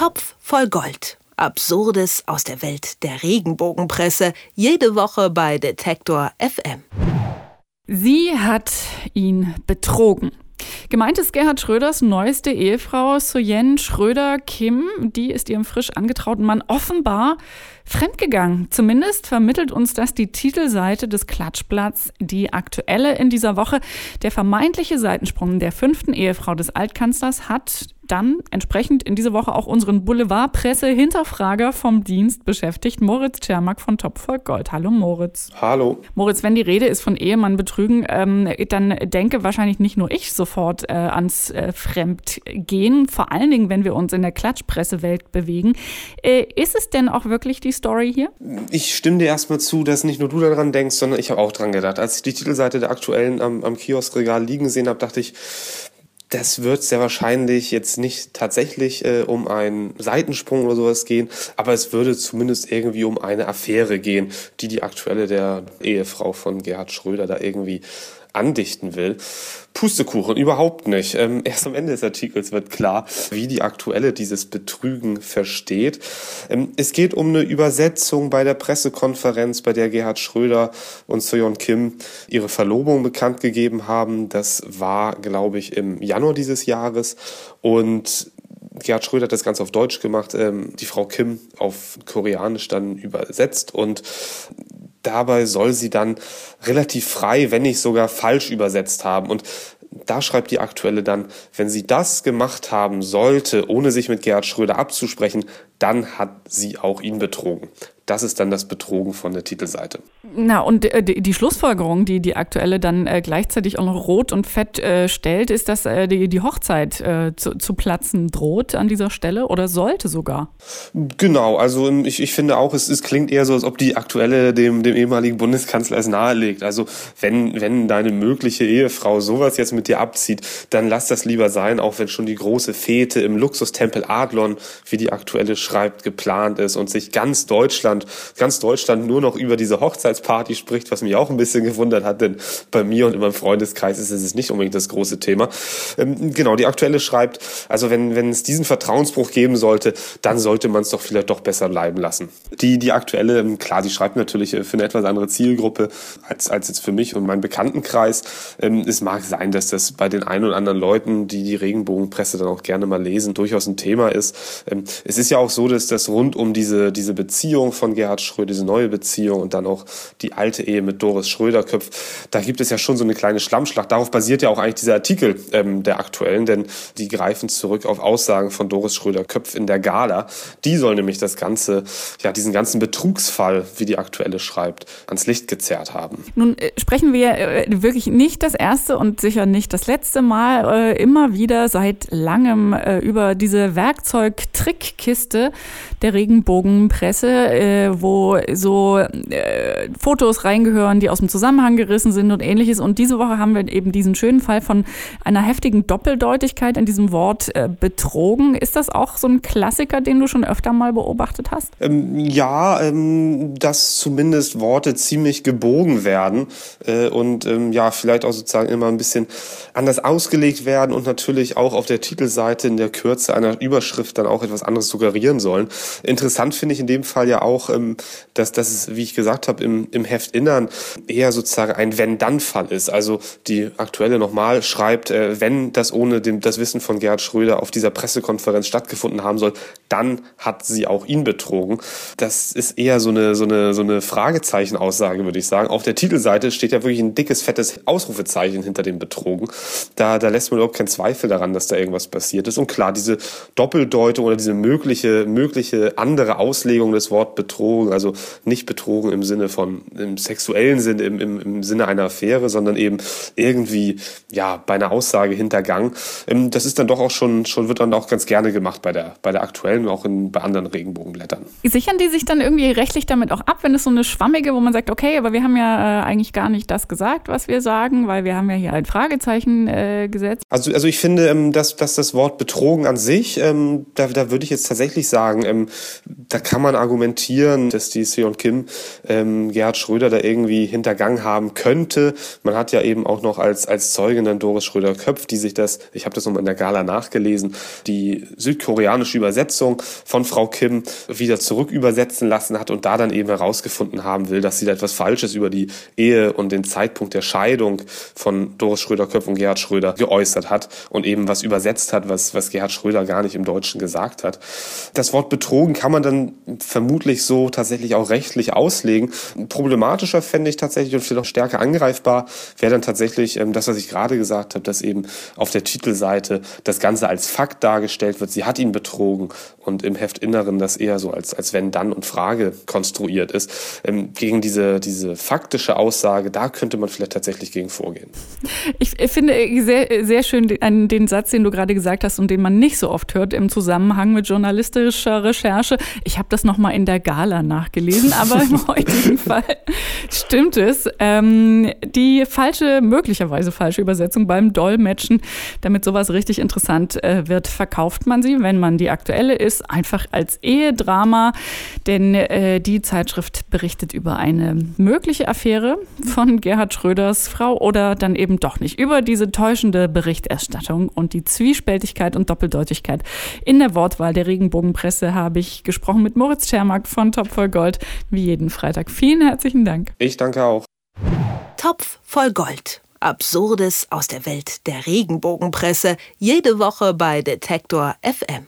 Topf voll Gold. Absurdes aus der Welt der Regenbogenpresse. Jede Woche bei Detektor FM. Sie hat ihn betrogen. Gemeint ist Gerhard Schröders neueste Ehefrau Soyen Schröder-Kim. Die ist ihrem frisch angetrauten Mann offenbar fremdgegangen. Zumindest vermittelt uns das die Titelseite des Klatschblatts, die aktuelle in dieser Woche. Der vermeintliche Seitensprung der fünften Ehefrau des Altkanzlers hat dann entsprechend in dieser Woche auch unseren Boulevardpresse-Hinterfrager vom Dienst beschäftigt, Moritz Czermak von Topvolk Gold. Hallo Moritz. Hallo. Moritz, wenn die Rede ist von Ehemann betrügen, ähm, dann denke wahrscheinlich nicht nur ich sofort äh, ans äh, Fremdgehen, vor allen Dingen, wenn wir uns in der Klatschpressewelt bewegen. Äh, ist es denn auch wirklich die Story hier? Ich stimme dir erstmal zu, dass nicht nur du daran denkst, sondern ich habe auch dran gedacht. Als ich die Titelseite der aktuellen am, am Kioskregal liegen gesehen habe, dachte ich, das wird sehr wahrscheinlich jetzt nicht tatsächlich äh, um einen Seitensprung oder sowas gehen, aber es würde zumindest irgendwie um eine Affäre gehen, die die aktuelle der Ehefrau von Gerhard Schröder da irgendwie andichten will. Pustekuchen, überhaupt nicht. Ähm, erst am Ende des Artikels wird klar, wie die Aktuelle dieses Betrügen versteht. Ähm, es geht um eine Übersetzung bei der Pressekonferenz, bei der Gerhard Schröder und Soyeon Kim ihre Verlobung bekannt gegeben haben. Das war, glaube ich, im Januar dieses Jahres. Und Gerhard Schröder hat das Ganze auf Deutsch gemacht, ähm, die Frau Kim auf Koreanisch dann übersetzt und dabei soll sie dann relativ frei, wenn nicht sogar falsch übersetzt haben. Und da schreibt die Aktuelle dann, wenn sie das gemacht haben sollte, ohne sich mit Gerhard Schröder abzusprechen, dann hat sie auch ihn betrogen. Das ist dann das Betrogen von der Titelseite. Na, und äh, die, die, Schlussfolgerung, die die aktuelle dann äh, gleichzeitig auch noch rot und fett äh, stellt, ist, dass äh, die, die Hochzeit äh, zu, zu, platzen droht an dieser Stelle oder sollte sogar. Genau, also ähm, ich, ich finde auch, es, es klingt eher so, als ob die aktuelle dem, dem ehemaligen Bundeskanzler es nahelegt. Also wenn, wenn deine mögliche Ehefrau sowas jetzt mit dir abzieht, dann lass das lieber sein, auch wenn schon die große Fete im Luxustempel Adlon, wie die aktuelle schreibt, geplant ist und sich ganz Deutschland ganz Deutschland nur noch über diese Hochzeitsparty spricht, was mich auch ein bisschen gewundert hat, denn bei mir und in meinem Freundeskreis ist es nicht unbedingt das große Thema. Ähm, genau, die aktuelle schreibt, also wenn, wenn es diesen Vertrauensbruch geben sollte, dann sollte man es doch vielleicht doch besser bleiben lassen. Die, die aktuelle, ähm, klar, die schreibt natürlich äh, für eine etwas andere Zielgruppe als, als jetzt für mich und meinen Bekanntenkreis. Ähm, es mag sein, dass das bei den ein oder anderen Leuten, die die Regenbogenpresse dann auch gerne mal lesen, durchaus ein Thema ist. Ähm, es ist ja auch so, dass das rund um diese, diese Beziehung von von Gerhard Schröder, diese neue Beziehung und dann auch die alte Ehe mit Doris Schröder-Köpf, da gibt es ja schon so eine kleine Schlammschlacht. Darauf basiert ja auch eigentlich dieser Artikel ähm, der aktuellen, denn die greifen zurück auf Aussagen von Doris Schröder-Köpf in der Gala. Die soll nämlich das Ganze, ja, diesen ganzen Betrugsfall, wie die aktuelle schreibt, ans Licht gezerrt haben. Nun äh, sprechen wir äh, wirklich nicht das erste und sicher nicht das letzte Mal äh, immer wieder seit langem äh, über diese Werkzeug-Trickkiste der Regenbogenpresse äh, wo so äh, Fotos reingehören, die aus dem Zusammenhang gerissen sind und ähnliches. Und diese Woche haben wir eben diesen schönen Fall von einer heftigen Doppeldeutigkeit in diesem Wort äh, betrogen. Ist das auch so ein Klassiker, den du schon öfter mal beobachtet hast? Ähm, ja, ähm, dass zumindest Worte ziemlich gebogen werden äh, und ähm, ja, vielleicht auch sozusagen immer ein bisschen anders ausgelegt werden und natürlich auch auf der Titelseite in der Kürze einer Überschrift dann auch etwas anderes suggerieren sollen. Interessant finde ich in dem Fall ja auch, ähm, dass das, wie ich gesagt habe, im, im Heftinnern eher sozusagen ein Wenn-Dann-Fall ist. Also die aktuelle nochmal schreibt, äh, wenn das ohne dem, das Wissen von Gerhard Schröder auf dieser Pressekonferenz stattgefunden haben soll, dann hat sie auch ihn betrogen. Das ist eher so eine, so eine, so eine Fragezeichen-Aussage, würde ich sagen. Auf der Titelseite steht ja wirklich ein dickes, fettes Ausrufezeichen hinter dem Betrogen. Da, da lässt man überhaupt keinen Zweifel daran, dass da irgendwas passiert ist. Und klar, diese Doppeldeutung oder diese mögliche, mögliche andere Auslegung des Wort betrogen, also nicht betrogen im Sinne von, im sexuellen Sinne, im, im, im Sinne einer Affäre, sondern eben irgendwie, ja, bei einer Aussage hintergangen. Ähm, das ist dann doch auch schon, schon wird dann auch ganz gerne gemacht bei der, bei der aktuellen, auch in, bei anderen Regenbogenblättern. Sichern die sich dann irgendwie rechtlich damit auch ab, wenn es so eine schwammige, wo man sagt, okay, aber wir haben ja äh, eigentlich gar nicht das gesagt, was wir sagen, weil wir haben ja hier ein Fragezeichen äh, gesetzt. Also, also ich finde, ähm, dass, dass das Wort betrogen an sich, ähm, da, da würde ich jetzt tatsächlich sagen, ähm, da kann man argumentieren, dass die Seon Kim ähm, Gerhard Schröder da irgendwie hintergangen haben könnte. Man hat ja eben auch noch als, als Zeugin dann Doris Schröder-Köpf, die sich das, ich habe das nochmal in der Gala nachgelesen, die südkoreanische Übersetzung von Frau Kim wieder zurück übersetzen lassen hat und da dann eben herausgefunden haben will, dass sie da etwas Falsches über die Ehe und den Zeitpunkt der Scheidung von Doris Schröder-Köpf und Gerhard Schröder geäußert hat und eben was übersetzt hat, was, was Gerhard Schröder gar nicht im Deutschen gesagt hat. Das Wort betrogen kann man dann vermutlich so tatsächlich auch rechtlich auslegen. Problematischer fände ich tatsächlich und vielleicht auch stärker angreifbar wäre dann tatsächlich ähm, das, was ich gerade gesagt habe, dass eben auf der Titelseite das Ganze als Fakt dargestellt wird. Sie hat ihn betrogen und im Heftinneren das eher so als, als wenn dann und Frage konstruiert ist. Ähm, gegen diese, diese faktische Aussage, da könnte man vielleicht tatsächlich gegen vorgehen. Ich finde sehr, sehr schön den, den Satz, den du gerade gesagt hast und den man nicht so oft hört im Zusammenhang mit journalistischer Recherche. Ich habe das nochmal in der Gala nachgelesen, aber im heutigen Fall stimmt es. Ähm, die falsche, möglicherweise falsche Übersetzung beim Dolmetschen, damit sowas richtig interessant äh, wird, verkauft man sie, wenn man die aktuelle ist, einfach als Ehedrama. Denn äh, die Zeitschrift berichtet über eine mögliche Affäre von Gerhard Schröders Frau oder dann eben doch nicht. Über diese täuschende Berichterstattung und die Zwiespältigkeit und Doppeldeutigkeit in der Wortwahl der Regenbogenpresse habe ich gesprochen mit Moritz Schermack von Top voll Gold, wie jeden Freitag. Vielen herzlichen Dank. Ich danke auch. Topf voll Gold. Absurdes aus der Welt der Regenbogenpresse. Jede Woche bei Detektor FM.